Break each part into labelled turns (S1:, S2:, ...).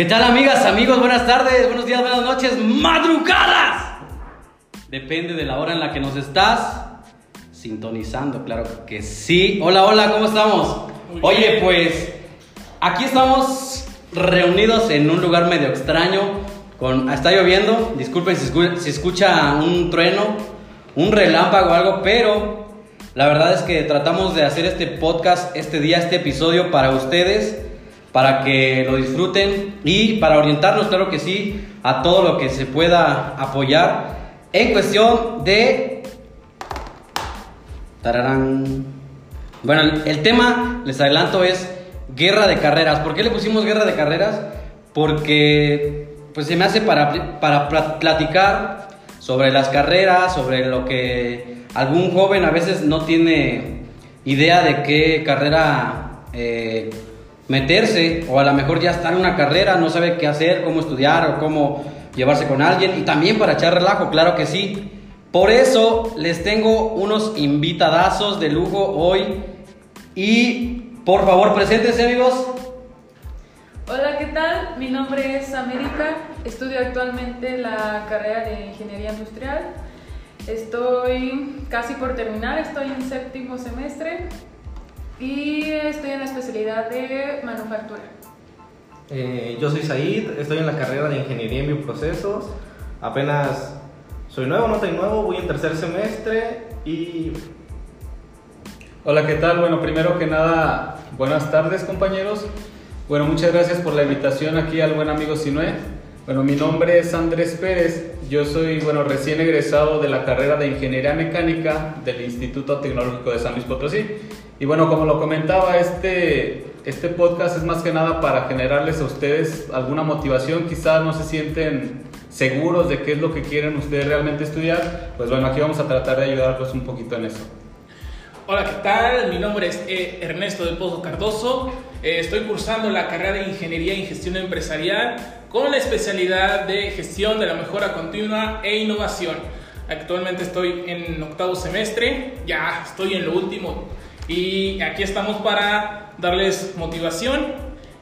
S1: ¿Qué tal amigas, amigos? Buenas tardes, buenos días, buenas noches, madrugadas. Depende de la hora en la que nos estás sintonizando, claro que sí. Hola, hola, ¿cómo estamos? Oye, pues aquí estamos reunidos en un lugar medio extraño. Con, está lloviendo, disculpen si, escu- si escucha un trueno, un relámpago o algo, pero la verdad es que tratamos de hacer este podcast, este día, este episodio para ustedes, para que lo disfruten y para orientarnos, claro que sí, a todo lo que se pueda apoyar en cuestión de... Tararán. Bueno, el, tema, les adelanto, es guerra de carreras. ¿Por qué le pusimos guerra de carreras? Porque pues se me hace para, para pla- platicar sobre las carreras, sobre lo que algún joven a veces no tiene idea de qué carrera eh, meterse, o a lo mejor ya está en una carrera, no sabe qué hacer, cómo estudiar o cómo llevarse con alguien, y también para echar relajo, claro que sí. Por eso les tengo unos invitadazos de lujo hoy. Y por favor, preséntense, amigos.
S2: Hola, ¿qué tal? Mi nombre es América, estudio actualmente la carrera de Ingeniería Industrial. Estoy casi por terminar, estoy en séptimo semestre y estoy en la especialidad de manufactura.
S3: Eh, yo soy Said, estoy en la carrera de Ingeniería en Bioprocesos. Apenas soy nuevo, no estoy nuevo, voy en tercer semestre y
S4: Hola, ¿qué tal? Bueno, primero que nada, buenas tardes compañeros. Bueno, muchas gracias por la invitación aquí al buen amigo Sinue. Bueno, mi nombre es Andrés Pérez, yo soy, bueno, recién egresado de la carrera de Ingeniería Mecánica del Instituto Tecnológico de San Luis Potosí. Y bueno, como lo comentaba, este, este podcast es más que nada para generarles a ustedes alguna motivación, quizás no se sienten seguros de qué es lo que quieren ustedes realmente estudiar, pues bueno, aquí vamos a tratar de ayudarlos un poquito en eso.
S5: Hola, ¿qué tal? Mi nombre es eh, Ernesto del Pozo Cardoso. Eh, estoy cursando la carrera de Ingeniería en Gestión Empresarial con la especialidad de Gestión de la Mejora Continua e Innovación. Actualmente estoy en octavo semestre, ya estoy en lo último y aquí estamos para darles motivación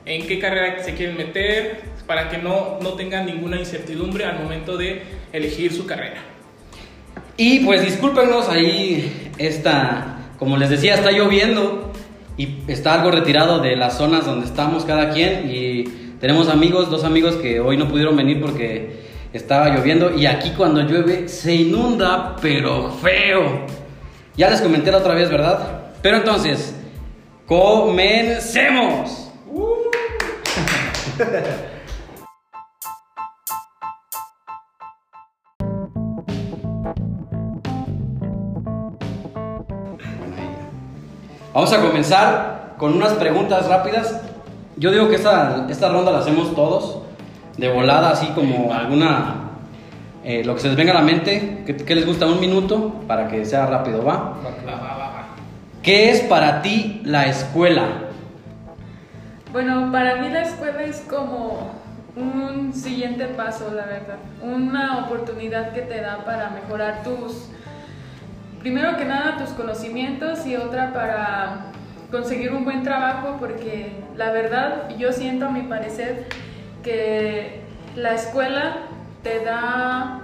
S5: en qué carrera se quieren meter para que no, no tengan ninguna incertidumbre al momento de elegir su carrera.
S1: Y pues discúlpenos, ahí está, como les decía, está lloviendo y está algo retirado de las zonas donde estamos cada quien y tenemos amigos, dos amigos que hoy no pudieron venir porque estaba lloviendo y aquí cuando llueve se inunda, pero feo. Ya les comenté la otra vez, ¿verdad? Pero entonces, comencemos. Vamos a comenzar con unas preguntas rápidas. Yo digo que esta, esta ronda la hacemos todos, de volada, así como alguna, eh, lo que se les venga a la mente. ¿Qué, qué les gusta? Un minuto para que sea rápido, ¿va?
S5: Va, va, va, va.
S1: ¿Qué es para ti la escuela?
S2: Bueno, para mí la escuela es como un siguiente paso, la verdad. Una oportunidad que te da para mejorar tus, primero que nada, tus conocimientos y otra para conseguir un buen trabajo, porque la verdad yo siento a mi parecer que la escuela te da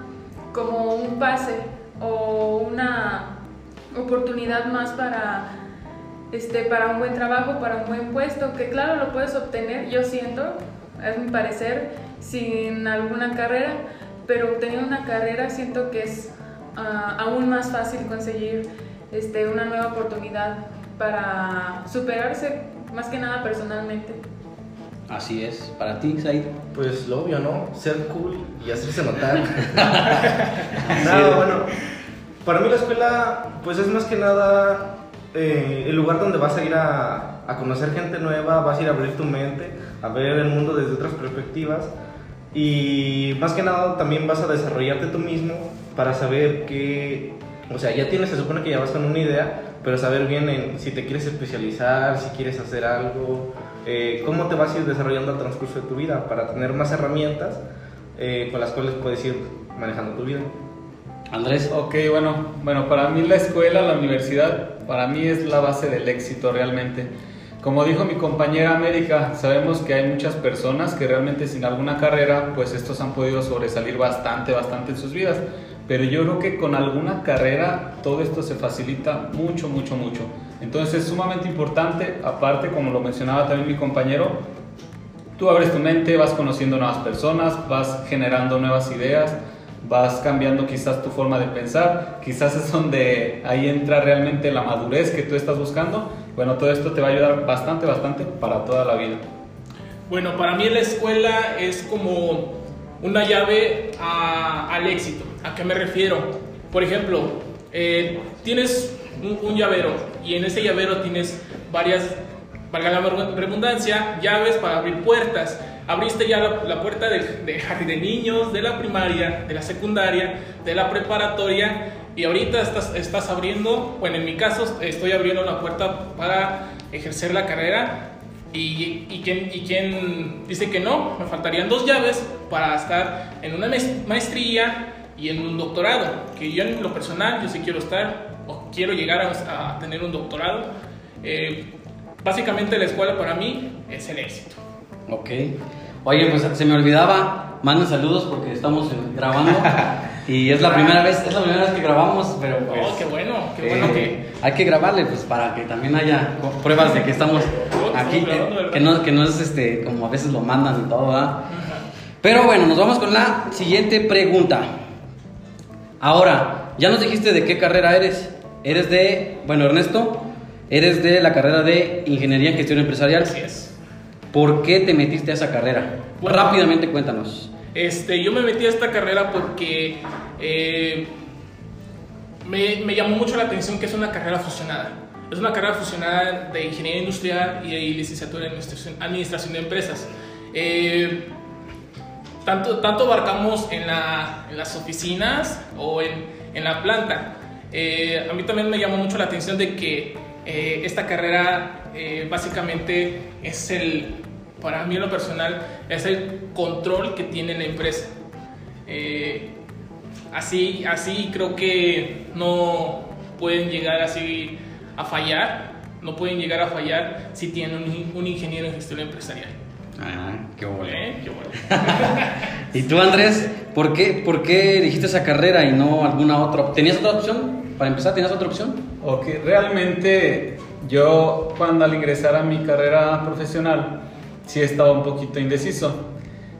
S2: como un pase o una oportunidad más para este, para un buen trabajo, para un buen puesto, que claro lo puedes obtener, yo siento, es mi parecer, sin alguna carrera, pero obteniendo una carrera siento que es ah, aún más fácil conseguir este, una nueva oportunidad para superarse, más que nada personalmente.
S1: Así es, para ti, Said.
S3: pues lo obvio, ¿no? Ser cool y hacerse notar. no, bueno, para mí la escuela pues es más que nada eh, el lugar donde vas a ir a, conocer gente nueva, vas a ir a abrir tu mente, a ver el mundo desde otras perspectivas y más que nada también vas a desarrollarte tú mismo para saber que, o sea, ya tienes, se supone que ya vas con una idea, pero saber bien en si te quieres especializar, si quieres hacer algo, eh, cómo te vas a ir desarrollando al transcurso de tu vida para tener más herramientas eh, con las cuales puedes ir manejando tu vida.
S1: Andrés.
S4: Ok, bueno, bueno, para mí la escuela, la universidad, para mí es la base del éxito realmente. Como dijo mi compañera América, sabemos que hay muchas personas que realmente sin alguna carrera, pues estos han podido sobresalir bastante, bastante en sus vidas. Pero yo creo que con alguna carrera todo esto se facilita mucho, mucho, mucho. Entonces es sumamente importante, aparte como lo mencionaba también mi compañero, tú abres tu mente, vas conociendo nuevas personas, vas generando nuevas ideas, vas cambiando quizás tu forma de pensar, quizás es donde ahí entra realmente la madurez que tú estás buscando. Bueno, todo esto te va a ayudar bastante, bastante para toda la vida.
S5: Bueno, para mí la escuela es como una llave al éxito. ¿A qué me refiero? Por ejemplo, eh, tienes un, llavero y en ese llavero tienes varias, valga la redundancia, llaves para abrir puertas. Abriste ya la, puerta de de niños, de la primaria, de la secundaria, de la preparatoria y ahorita estás, estás abriendo, bueno, en mi caso estoy abriendo la puerta para ejercer la carrera y, y, quien, y quien dice que no, me faltarían dos llaves para estar en una maestría y en un doctorado, que yo en lo personal, yo sí quiero estar o quiero llegar a, tener un doctorado. Eh, básicamente la escuela para mí es el éxito.
S1: Ok. Oye, pues se me olvidaba, manden saludos porque estamos grabando y es la primera vez, es la primera vez que grabamos, pero pues...
S5: Oh, qué bueno, qué bueno que...
S1: Eh, hay que grabarle pues para que también haya pruebas de que estamos aquí, que, no, que no es este, como a veces lo mandan y todo, ¿verdad? Pero bueno, nos vamos con la siguiente pregunta. Ahora, ya nos dijiste de qué carrera eres. Eres de, bueno, Ernesto, eres de la carrera de Ingeniería en Gestión Empresarial.
S5: Así es.
S1: ¿Por qué te metiste a esa carrera? Rápidamente cuéntanos.
S5: Este, yo me metí a esta carrera porque eh, me, me, llamó mucho la atención que es una carrera fusionada. Es una carrera fusionada de Ingeniería Industrial y de licenciatura en Administración, de Empresas. Eh, tanto, tanto abarcamos en, la, en las oficinas o en, en la planta. Eh, a mí también me llamó mucho la atención de que eh, esta carrera eh, básicamente es el, para mí en lo personal, es el control que tiene la empresa. así, así creo que no pueden llegar así a fallar, no pueden llegar a fallar si tienen un, un ingeniero en gestión empresarial.
S1: Ah, qué bueno. qué bueno. ¿Y tú, Andrés, por qué, por qué elegiste esa carrera y no alguna otra? ¿Tenías otra opción? Para empezar, ¿tenías otra opción?
S4: Ok, realmente yo cuando al ingresar a mi carrera profesional sí estaba un poquito indeciso.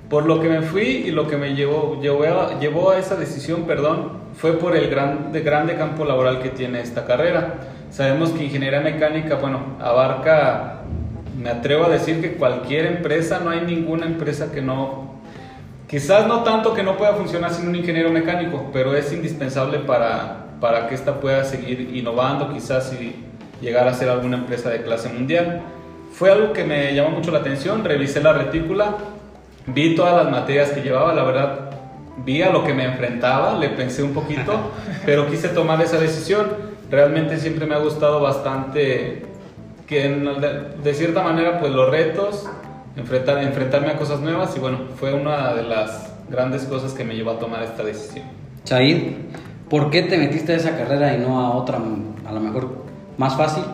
S4: Por lo que me fui y lo que me llevó, llevó, a, llevó a esa decisión, perdón, fue por el gran, de grande campo laboral que tiene esta carrera. Sabemos que ingeniería mecánica, bueno, abarca me atrevo a decir que cualquier empresa, no hay ninguna empresa que no, quizás no tanto que no pueda funcionar sin un ingeniero mecánico, pero es indispensable para, para que ésta pueda seguir innovando, quizás y llegar a ser alguna empresa de clase mundial. Fue algo que me llamó mucho la atención, revisé la retícula, vi todas las materias que llevaba, la verdad vi a lo que me enfrentaba, le pensé un poquito, pero quise tomar esa decisión. Realmente siempre me ha gustado bastante que de cierta manera pues los retos, enfrentar, enfrentarme a cosas nuevas y bueno, fue una de las grandes cosas que me llevó a tomar esta decisión.
S1: Chaid, ¿por qué te metiste a esa carrera y no a otra, a lo mejor más fácil?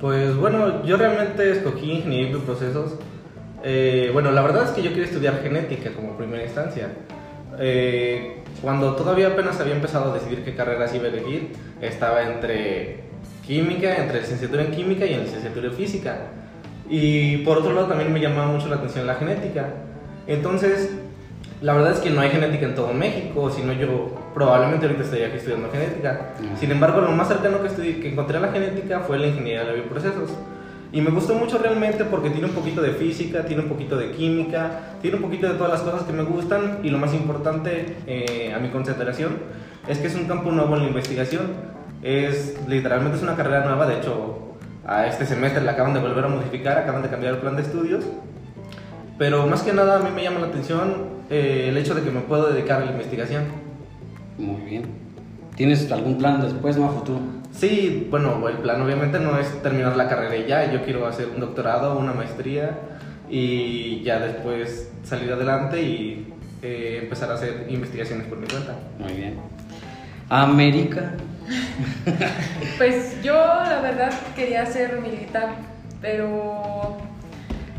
S3: Pues bueno, yo realmente escogí ingeniería de procesos. Eh, bueno, la verdad es que yo quería estudiar genética como primera instancia. Eh, cuando todavía apenas había empezado a decidir qué carreras iba a elegir, estaba entre química, entre licenciatura en química y en licenciatura en física. Y por otro lado también me llamaba mucho la atención la genética. Entonces, la verdad es que no hay genética en todo México, sino yo probablemente ahorita estaría aquí estudiando genética. Sin embargo, lo más cercano que, que encontré a la genética fue la ingeniería de bioprocesos. Y me gustó mucho realmente porque tiene un poquito de física, tiene un poquito de química, tiene un poquito de todas las cosas que me gustan y lo más importante eh, a mi consideración es que es un campo nuevo en la investigación es literalmente es una carrera nueva, de hecho a este semestre la acaban de volver a modificar, acaban de cambiar el plan de estudios. Pero más que nada a mí me llama la atención eh, el hecho de que me puedo dedicar a la investigación.
S1: Muy bien. ¿Tienes algún plan después, más futuro?
S3: Sí, bueno, el plan obviamente no es terminar la carrera y ya. Yo quiero hacer un doctorado, una maestría y ya después salir adelante y eh, empezar a hacer investigaciones por mi cuenta.
S1: Muy bien. América.
S2: pues yo la verdad quería ser militar. pero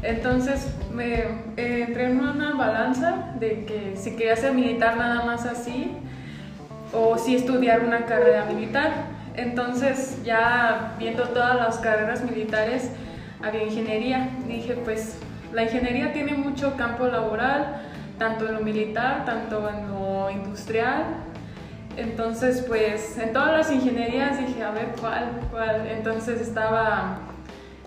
S2: entonces me eh, entré en una balanza de que si quería ser militar nada más así o si estudiar una carrera militar. Entonces ya viendo todas las carreras militares había ingeniería. Dije pues la ingeniería tiene mucho campo laboral, tanto en lo militar, tanto en lo industrial. Entonces pues en todas las ingenierías dije a ver cuál, cuál. Entonces estaba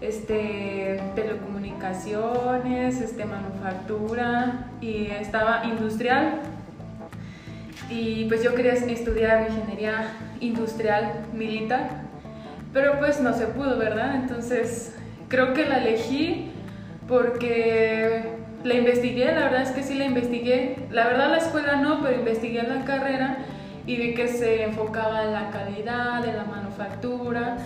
S2: este, telecomunicaciones, este, manufactura y estaba industrial. Y pues yo quería estudiar ingeniería industrial militar, pero pues no se pudo, ¿verdad? Entonces creo que la elegí porque la investigué, la verdad es que sí la investigué. La verdad la escuela no, pero investigué la carrera y vi que se enfocaba en la calidad, en la manufactura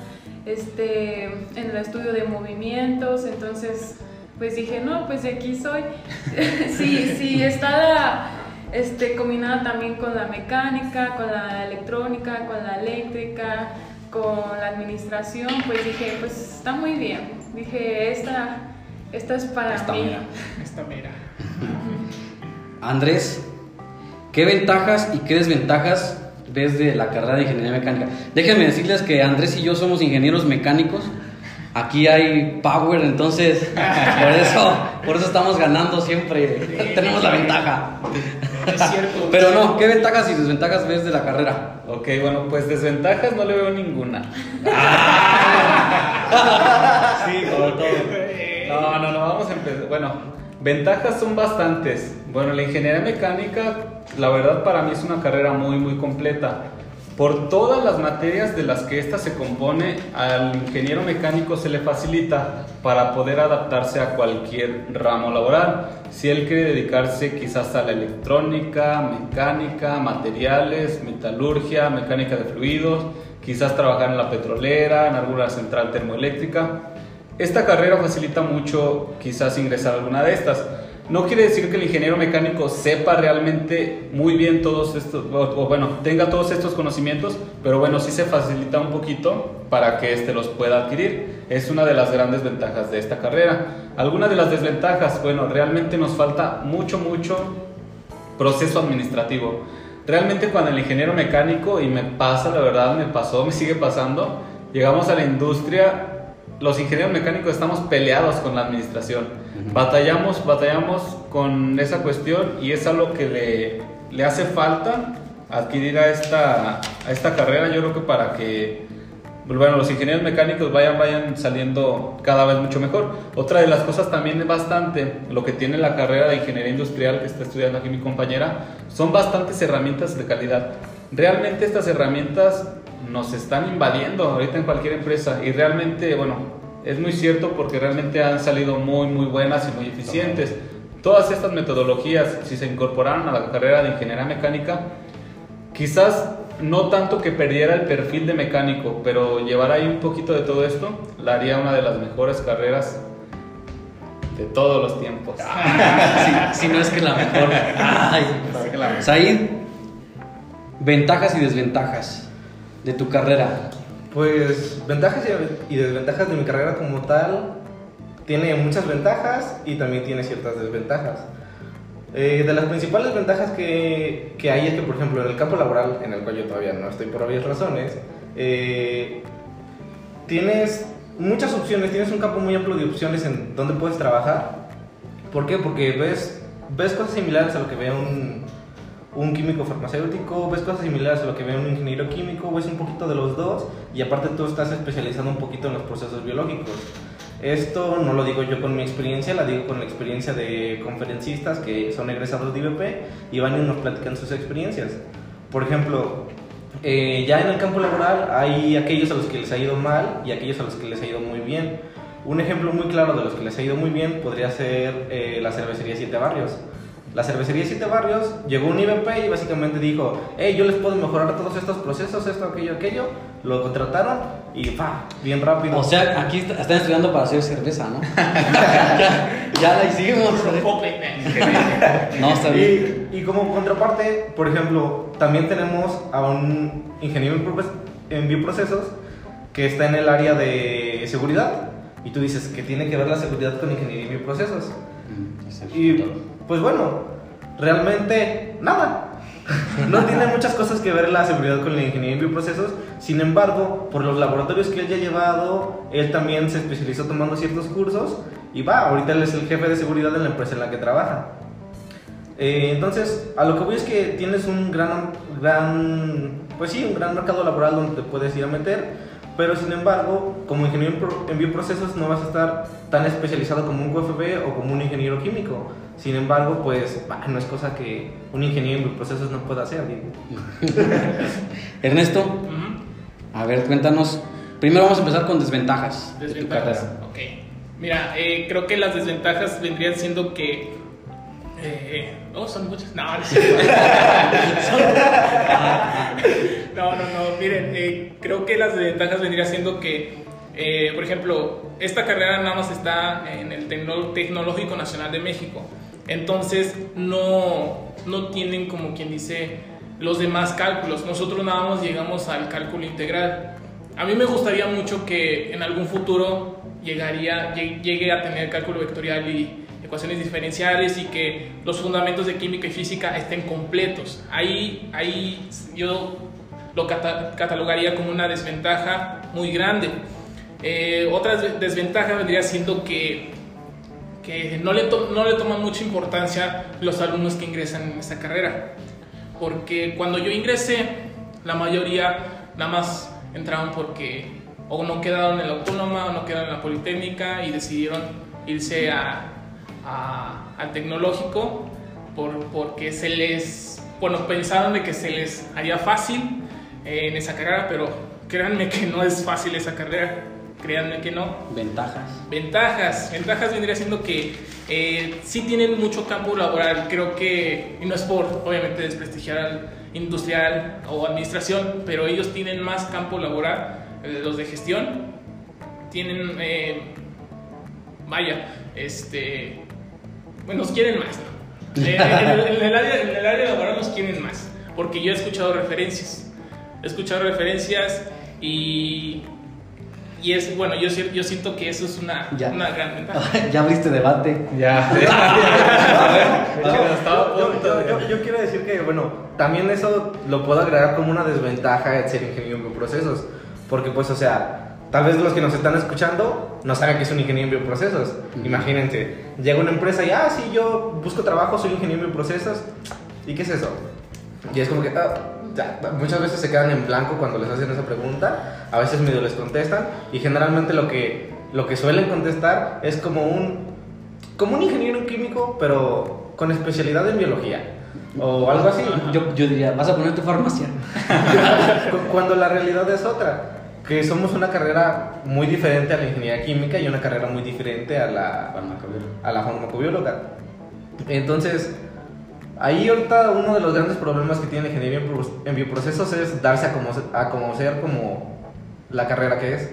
S2: este, en el estudio de movimientos, entonces pues dije, no, pues de aquí soy. sí, sí, está este, combinada también con la mecánica, con la electrónica, con la eléctrica, con la administración, pues dije, pues está muy bien. Dije, esta, esta es para
S1: Esta
S2: mí.
S1: mira.
S5: Esta mira.
S1: Andrés, ¿qué ventajas y qué desventajas ves de la carrera de ingeniería mecánica? Déjenme decirles que Andrés y yo somos ingenieros mecánicos. Aquí hay power, entonces por eso, por eso estamos ganando siempre. Tenemos la ventaja.
S5: Es cierto.
S1: Pero no, ¿qué ventajas y desventajas ves de la carrera?
S4: Ok, bueno, pues desventajas no le veo ninguna.
S1: Sí, sobre todo.
S4: No, no, no, vamos a empezar. Bueno, ventajas son bastantes. Bueno, la ingeniería mecánica, la verdad para mí es una carrera muy, muy completa. Por todas las materias de las que ésta se compone, al ingeniero mecánico se le facilita para poder adaptarse a cualquier ramo laboral. Si él quiere dedicarse quizás a la electrónica, mecánica, materiales, metalurgia, mecánica de fluidos, quizás trabajar en la petrolera, en alguna central termoeléctrica. Esta carrera facilita mucho quizás ingresar a alguna de estas. No quiere decir que el ingeniero mecánico sepa realmente muy bien todos estos, o, bueno, tenga todos estos conocimientos, pero bueno, sí se facilita un poquito para que éste los pueda adquirir. Es una de las grandes ventajas de esta carrera. Algunas de las desventajas, bueno, realmente nos falta mucho, mucho proceso administrativo. Realmente cuando el ingeniero mecánico, y me pasa, la verdad, me pasó, me sigue pasando, llegamos a la industria, los ingenieros mecánicos estamos peleados con la administración. Batallamos, batallamos con esa cuestión y es algo que le, le hace falta adquirir a esta, a esta carrera, yo creo que para que bueno, los ingenieros mecánicos vayan, vayan saliendo cada vez mucho mejor. Otra de las cosas también es bastante, lo que tiene la carrera de ingeniería industrial que está estudiando aquí mi compañera, son bastantes herramientas de calidad. Realmente estas herramientas nos están invadiendo ahorita en cualquier empresa y realmente, bueno, es muy cierto porque realmente han salido muy, muy buenas y muy eficientes. Todas estas metodologías, si se incorporaran a la carrera de ingeniería mecánica, quizás no tanto que perdiera el perfil de mecánico, pero llevar ahí un poquito de todo esto, la haría una de las mejores carreras de todos los tiempos.
S1: Si, si no es que la mejor. Ay, Said, ventajas y desventajas de tu carrera.
S3: Pues ventajas y- desventajas de mi carrera como tal. Tiene muchas ventajas y también tiene ciertas desventajas. Eh, de las principales ventajas que, que hay es que, por ejemplo, en el campo laboral, en el cual yo todavía no estoy por obvias razones, eh, tienes muchas opciones, tienes un campo muy amplio de opciones en donde puedes trabajar. ¿Por qué? Porque ves, ves cosas similares a lo que ve un, un químico farmacéutico, ves cosas similares a lo que ve un ingeniero químico, ves un poquito de los dos y aparte tú estás especializando un poquito en los procesos biológicos. Esto no lo digo yo con mi experiencia, la digo con la experiencia de conferencistas que son egresados de IBP y van y nos platican sus experiencias. Por ejemplo, eh, ya en el campo laboral hay aquellos a los que les ha ido mal y aquellos a los que les ha ido muy bien. Un ejemplo muy claro de los que les ha ido muy bien podría ser eh, la cervecería Siete Barrios. La cervecería Siete Barrios llegó un IBP y básicamente dijo, hey, yo les puedo mejorar todos estos procesos, esto, aquello, aquello. Lo contrataron y pa, bien rápido.
S1: O sea, aquí est- están estudiando para hacer cerveza, ¿no? ya, ya la hicimos.
S5: Pope.
S1: No, está bien.
S3: Y, y como contraparte, por ejemplo, también tenemos a un ingeniero en proces- en bioprocesos que está en el área de seguridad. Y tú dices que tiene que ver la seguridad con ingeniería y bioprocesos.
S1: Mm,
S3: Y. pues bueno, realmente nada. No tiene muchas cosas que ver la seguridad con la ingeniería en bioprocesos. Sin embargo, por los laboratorios que él ya ha llevado, él también se especializó tomando ciertos cursos y va, ahorita él es el jefe de seguridad en la empresa en la que trabaja. Eh, entonces, a lo que voy es que tienes un gran, gran, pues sí, un gran mercado laboral donde te puedes ir a meter, pero sin embargo, como ingeniero en pro- en bioprocesos no vas a estar tan especializado como un QFB o como un ingeniero químico. Sin embargo, pues bah, no es cosa que un ingeniero en bioprocesos no pueda hacer, digo.
S1: Ernesto, a ver, cuéntanos. Primero vamos a empezar con desventajas, de tu
S5: Desventajas.
S1: carrera.
S5: Ok. Mira, eh, creo que las desventajas vendrían siendo que. Eh, oh, son muchas. No, no, no, no, no. Miren, eh, creo que las desventajas vendrían siendo que, eh, por ejemplo, esta carrera nada más está en el Tecno- Tecnológico Nacional de México. Entonces, no, no tienen como quien dice los demás cálculos. Nosotros nada más llegamos al cálculo integral. A mí me gustaría mucho que en algún futuro llegaría, lleg- llegue a tener cálculo vectorial y ecuaciones diferenciales y que los fundamentos de química y física estén completos. Ahí, ahí yo lo cata- catalogaría como una desventaja muy grande. Eh, otra des- desventaja vendría siendo que, que no, le no le toman mucha importancia los alumnos que ingresan en esta carrera. Porque cuando yo ingresé, la mayoría nada más entraron porque o no quedaron en la autónoma o no quedaron en la politécnica y decidieron irse a, a- al tecnológico por, porque se les, bueno, pensaron de que se les haría fácil eh, en esa carrera, pero créanme que no es fácil esa carrera, créanme que no.
S1: Ventajas.
S5: Ventajas, ventajas vendría siendo que eh, sí tienen mucho campo laboral, creo que, y no es por obviamente desprestigiar al industrial o administración, pero ellos tienen más campo laboral, eh, los de gestión, tienen, eh, vaya, este, nos quieren más, ¿no? Eh, en, el, en el área, en el área laboral nos quieren más, porque yo he escuchado referencias, he escuchado referencias y... Y es, bueno, yo, si- yo siento que eso es una,
S1: Ya.
S5: una gran ventaja.
S1: ya abriste debate.
S4: Ya.
S3: Yo, quiero decir que, bueno, también eso lo puedo agregar como una desventaja de ser ingeniero en bioprocesos. Porque, pues, o sea, tal vez los que nos están escuchando no saben que es un ingeniero en bioprocesos.
S1: Ujú.
S3: Imagínense, llega una empresa y, ah, sí, yo busco trabajo, soy ingeniero en bioprocesos. ¿Y qué es eso? Y es como que, ah, ya, muchas veces se quedan en blanco cuando les hacen esa pregunta, a veces medio les contestan, y generalmente lo que, lo que suelen contestar es como un, como un ingeniero químico, pero con especialidad en biología, o algo así.
S1: Yo, yo diría, vas a poner tu farmacia.
S3: Cu- Cuando la realidad es otra, que somos una carrera muy diferente a la ingeniería química y una carrera muy diferente a la, a la farmacobióloga. Entonces, ahí ahorita uno de los grandes problemas que tiene la ingeniería en bioprocesos es darse a conocer, a conocer como la carrera que es.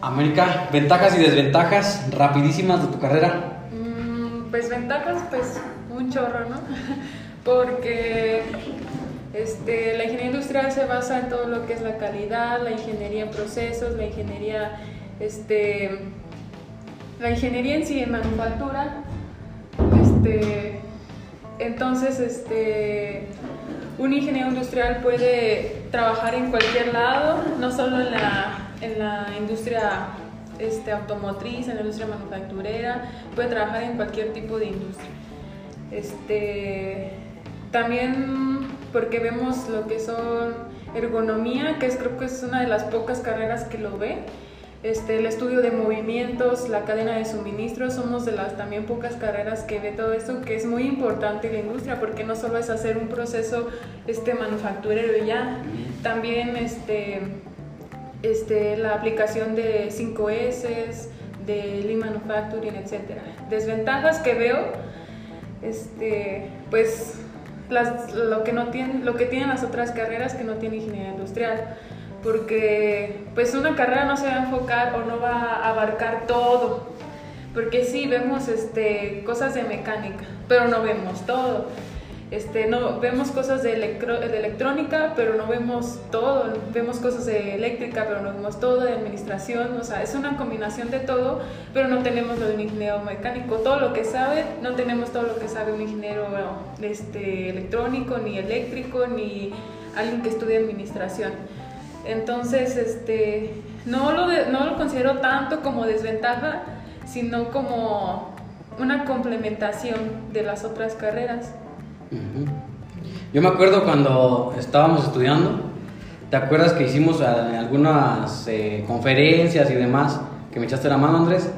S1: América, ventajas y desventajas rapidísimas de tu carrera.
S2: Mm, Pues ventajas, pues un chorro, ¿no? Porque este, la ingeniería industrial se basa en todo lo que es la calidad, la ingeniería en procesos, la ingeniería, este, la ingeniería en sí en manufactura. Este, entonces, este, un ingeniero industrial puede trabajar en cualquier lado, no solo en la, en la industria este, automotriz, en la industria manufacturera, puede trabajar en cualquier tipo de industria. Este, también porque vemos lo que son ergonomía, que es, creo que es una de las pocas carreras que lo ve. Este, el estudio de movimientos, la cadena de suministro, somos de las también pocas carreras que ve todo esto, que es muy importante en la industria, porque no solo es hacer un proceso este, manufacturero y ya, también este, este, la aplicación de 5S, de Lean Manufacturing, etc. Desventajas que veo, este, pues las- lo, que no tienen, lo que tienen las otras carreras que no tiene ingeniería industrial, porque pues una carrera no se va a enfocar o no va a abarcar todo, porque sí vemos este, cosas de mecánica, pero no vemos todo. Este, no, vemos cosas de, electrónica, pero no vemos todo. Vemos cosas de eléctrica, pero no vemos todo, de administración. O sea, es una combinación de todo, pero no tenemos lo de un ingeniero mecánico. Todo lo que sabe, no tenemos todo lo que sabe un ingeniero este, electrónico, ni eléctrico, ni alguien que estudie administración. Entonces, este, no, lo no lo considero tanto como desventaja, sino como una complementación de las otras carreras.
S1: Yo me acuerdo cuando estábamos estudiando, ¿te acuerdas que hicimos eh, algunas eh, conferencias y demás? Que me echaste la mano, Andrés.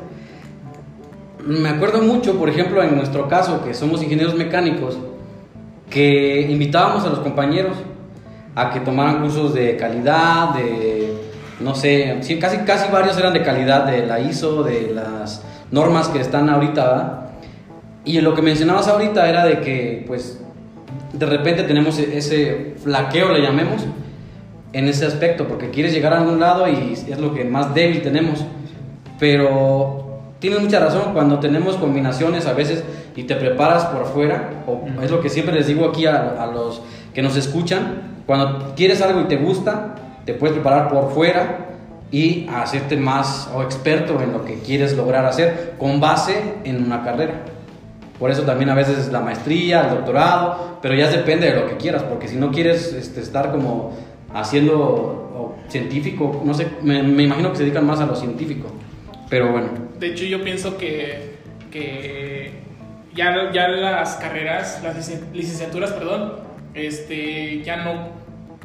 S1: Me acuerdo mucho, por ejemplo, en nuestro caso, que somos ingenieros mecánicos, que invitábamos a los compañeros a que tomaran cursos de calidad, de, no sé, casi, casi varios eran de calidad, de la ISO, de las normas que están ahorita, ¿verdad? Y lo que mencionabas ahorita era de que, pues, de repente tenemos e- ese flaqueo, le llamemos, en ese aspecto, porque quieres llegar a algún lado y es lo que más débil tenemos. Pero tienes mucha razón, cuando tenemos combinaciones a veces y te preparas por fuera, o es lo que siempre les digo aquí a, a los que nos escuchan, cuando quieres algo y te gusta, te puedes preparar por fuera y hacerte más o experto en lo que quieres lograr hacer con base en una carrera. Por eso también a veces es la maestría, el doctorado, pero ya depende de lo que quieras, porque si no quieres este, estar como haciendo o científico, no sé, me, me imagino que se dedican más a lo científico, pero bueno.
S5: De hecho, yo pienso que, que ya, ya las carreras, las licen- licenciaturas, perdón, este, ya no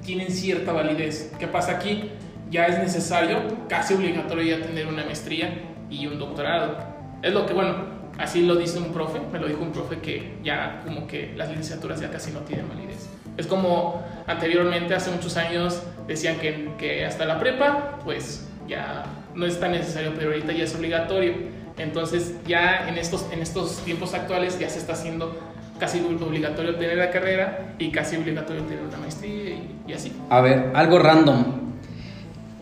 S5: tienen cierta validez. ¿Qué pasa aquí? Ya es necesario, casi obligatorio ya tener una maestría y un doctorado. Es lo que, bueno, así lo dice un profe, me lo dijo un profe que ya como que las licenciaturas ya casi no tienen validez. Es como anteriormente, hace muchos años, decían que, que hasta la prepa, pues ya no es tan necesario, pero ahorita ya es obligatorio. Entonces ya en estos, en estos tiempos actuales ya se está haciendo casi obligatorio tener la carrera y casi obligatorio tener una maestría y, y así.
S1: A ver, algo random.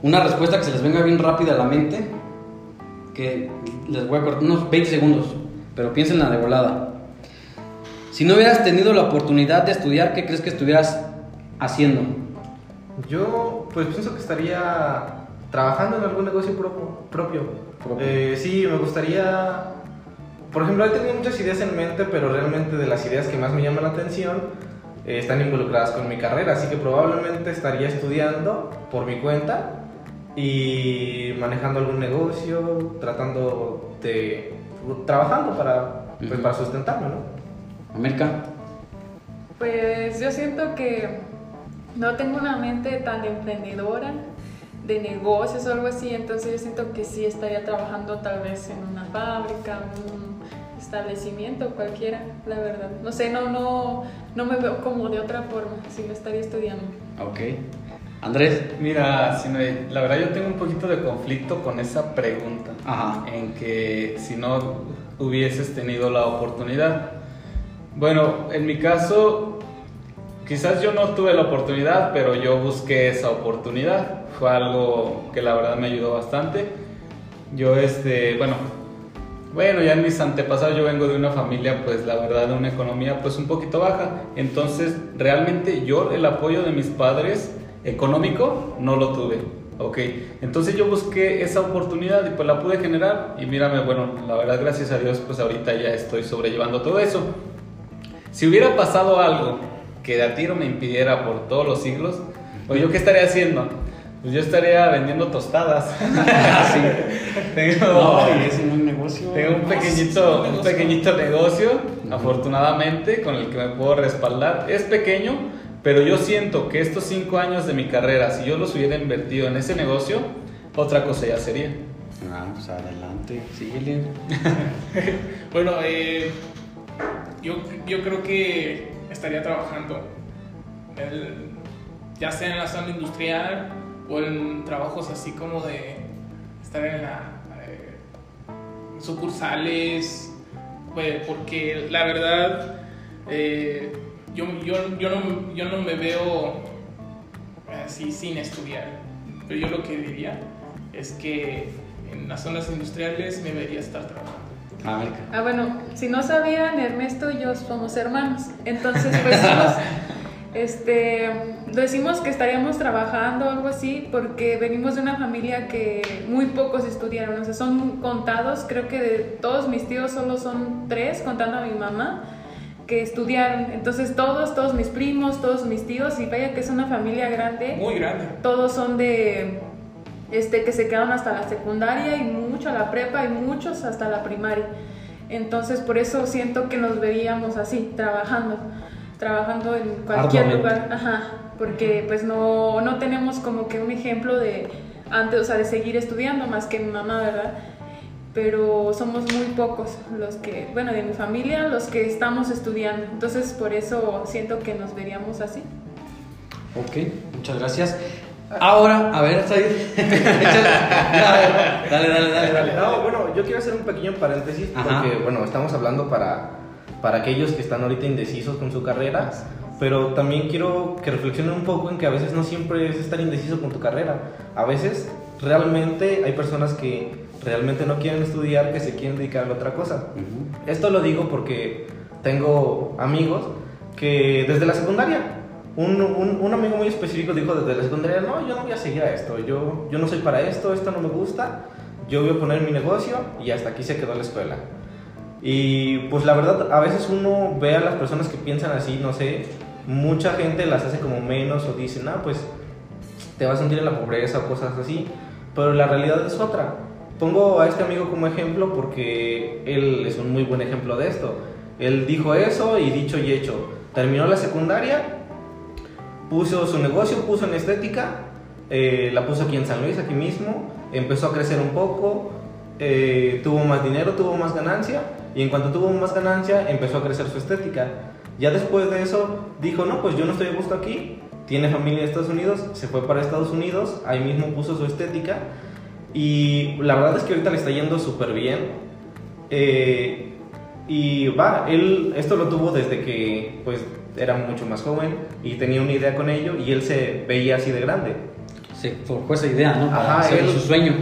S1: Una respuesta que se les venga bien rápida a la mente, que les voy a cortar unos 20 segundos, pero piénsenla de volada. Si no hubieras tenido la oportunidad de estudiar, ¿qué crees que estuvieras haciendo?
S3: Yo, pues pienso que estaría trabajando en algún negocio propio. propio.
S1: Propio.
S3: Eh, sí, me gustaría. Por ejemplo, he tenido muchas ideas en mente, pero realmente de las ideas que más me llaman la atención eh, están involucradas con mi carrera. Así que probablemente estaría estudiando por mi cuenta y manejando algún negocio, tratando de. Trabajando para, pues,
S1: Ujú.
S3: para sustentarme, ¿no?
S1: América.
S2: Pues yo siento que no tengo una mente tan emprendedora de negocios o algo así, entonces yo siento que sí estaría trabajando tal vez en una fábrica, un establecimiento cualquiera, la verdad. No sé, no, no, no me veo como de otra forma, si no estaría estudiando.
S1: Ok. Andrés.
S4: Mira, Sinoe, la verdad yo tengo un poquito de conflicto con esa pregunta.
S1: Ajá.
S4: En que si no hubieses tenido la oportunidad. Bueno, en mi caso, quizás yo no tuve la oportunidad, pero yo busqué esa oportunidad. Fue algo que la verdad me ayudó bastante. Yo, este, bueno, bueno, ya en mis antepasados yo vengo de una familia, pues la verdad, de una economía pues un poquito baja. Entonces, realmente yo el apoyo de mis padres económico no lo tuve. Ok, entonces yo busqué esa oportunidad y pues la pude generar y mírame, bueno, la verdad gracias a Dios pues ahorita ya estoy sobrellevando todo eso. Si hubiera pasado algo que de a tiro me impidiera por todos los siglos, pues yo qué estaría haciendo? Pues yo estaría vendiendo tostadas. Tengo,
S1: No, es un negocio.
S4: tengo un pequeñito,
S5: sí, sí,
S4: un pequeñito negocio,
S1: Ujú.
S4: afortunadamente, con el que me puedo respaldar. Es pequeño, pero yo siento que estos cinco años de mi carrera, si yo los hubiera invertido en ese negocio, otra cosa ya sería.
S1: Ah, pues adelante, síguele.
S5: Bueno, eh, yo, yo creo que estaría trabajando, el- ya sea en la zona industrial o en trabajos así como de estar en la eh, sucursales, pues, porque la verdad eh, yo, yo, yo, no, yo no me veo así sin estudiar, pero yo lo que diría es que en las zonas industriales me debería estar trabajando.
S1: América.
S2: Ah, bueno, si no sabían, Ernesto y yo somos hermanos. Entonces, pues somos, este, decimos que estaríamos trabajando o algo así porque venimos de una familia que muy pocos estudiaron. O sea, son contados, creo que de todos mis tíos solo son tres, contando a mi mamá, que estudiaron. Entonces, todos, todos mis primos, todos mis tíos, y vaya que es una familia grande.
S5: Muy grande.
S2: Todos son de este, que se quedaron hasta la secundaria y mucho a la prepa y muchos hasta la primaria. Entonces, por eso siento que nos veríamos así, trabajando, trabajando en cualquier
S1: Arduamente.
S2: lugar, ajá, porque pues no, no tenemos como que un ejemplo de antes, o sea, de seguir estudiando más que mi mamá, ¿verdad? Pero somos muy pocos los que, bueno, de mi familia, los que estamos estudiando. Entonces, por eso siento que nos veríamos así.
S1: Ok, muchas gracias. Ahora, a ver, Said. Dale, dale, dale, dale.
S3: No, bueno, yo quiero hacer un pequeño paréntesis
S1: Ajá.
S3: porque, bueno, estamos hablando para, para aquellos que están ahorita indecisos con su carrera, pero también quiero que reflexionen un poco en que a veces no siempre es estar indeciso con tu carrera. A veces realmente hay personas que realmente no quieren estudiar, que se quieren dedicar a otra cosa. Esto lo digo porque tengo amigos que desde la secundaria, un, un- un amigo muy específico dijo desde la secundaria, no, yo no voy a seguir a esto, yo, yo no soy para esto, esto no me gusta, yo voy a poner mi negocio y hasta aquí se quedó la escuela. Y pues la verdad, a veces uno ve a las personas que piensan así, no sé, mucha gente las hace como menos o dicen, ah, pues te vas a sentir en la pobreza o cosas así, pero la realidad es otra. Pongo a este amigo como ejemplo porque él es un muy buen ejemplo de esto. Él dijo eso y dicho y hecho. Terminó la secundaria, puso su negocio, puso en estética, eh, la puso aquí en San Luis, aquí mismo, empezó a crecer un poco, eh, tuvo más dinero, tuvo más ganancia y en cuanto tuvo más ganancia empezó a crecer su estética. Ya después de eso dijo, no, pues yo no estoy a gusto aquí, tiene familia en Estados Unidos, se fue para Estados Unidos, ahí mismo puso su estética y la verdad es que ahorita le está yendo súper bien. Eh, y va, él esto lo tuvo desde que pues era mucho más joven y tenía una idea con ello y él se veía así de grande.
S1: Se forjó esa idea, ¿no? Para
S3: Ajá,
S1: hacer
S3: él-
S1: su sueño.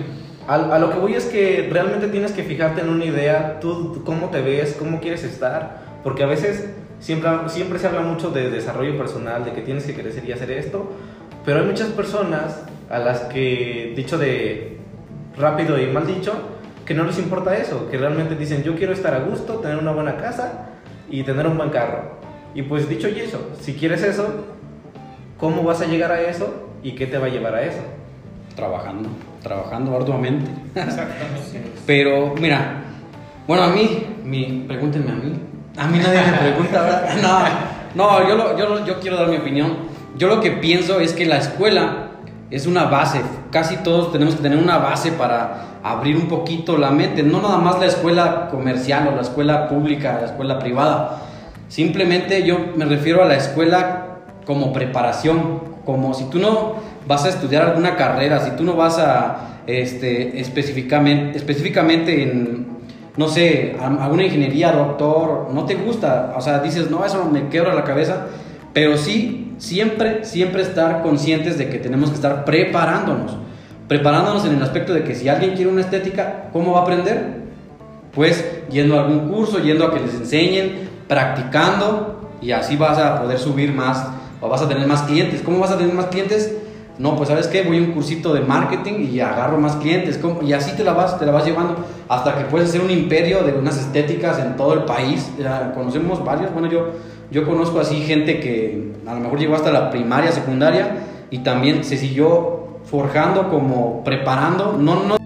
S3: A, a lo que voy es que realmente tienes que fijarte en una idea, tú tú cómo te ves, cómo quieres estar, porque a veces siempre, siempre se habla mucho de desarrollo personal, de que tienes que crecer y hacer esto, pero hay muchas personas a las que, dicho de rápido y mal dicho, que no les importa eso, que realmente dicen yo quiero estar a gusto, tener una buena casa y tener un buen carro. Y pues dicho y eso, si quieres eso, ¿cómo vas a llegar a eso y qué te va a llevar a eso?
S1: Trabajando, trabajando arduamente.
S5: Exactamente.
S1: Pero, mira, bueno, a mí, mi, pregúntenme a mí. A mí nadie me pregunta, ¿verdad? No, no, yo, lo- yo, lo- yo quiero dar mi opinión. Yo lo que pienso es que la escuela es una base. Casi todos tenemos que tener una base para abrir un poquito la mente. No nada más la escuela comercial o la escuela pública, la escuela privada. Simplemente yo me refiero a la escuela como preparación, como si tú no vas a estudiar alguna carrera, si tú no vas a, este, específicamente, específicamente en, no sé, alguna ingeniería, doctor, no te gusta, o sea, dices, no, eso me quebra la cabeza, pero sí, siempre, siempre estar conscientes de que tenemos que estar preparándonos, preparándonos en el aspecto de que si alguien quiere una estética, ¿cómo va a aprender? pues yendo a algún curso, yendo a que les enseñen, practicando y así vas a poder subir más o vas a tener más clientes. ¿Cómo vas a tener más clientes? No, pues sabes qué, voy a un cursito de marketing y agarro más clientes. Y así te la vas, te la vas llevando hasta que puedes hacer un imperio de unas estéticas en todo el país. Conocemos varios, bueno, yo, yo conozco así gente que a lo mejor llegó hasta la primaria, secundaria y también se siguió forjando como preparando, no, no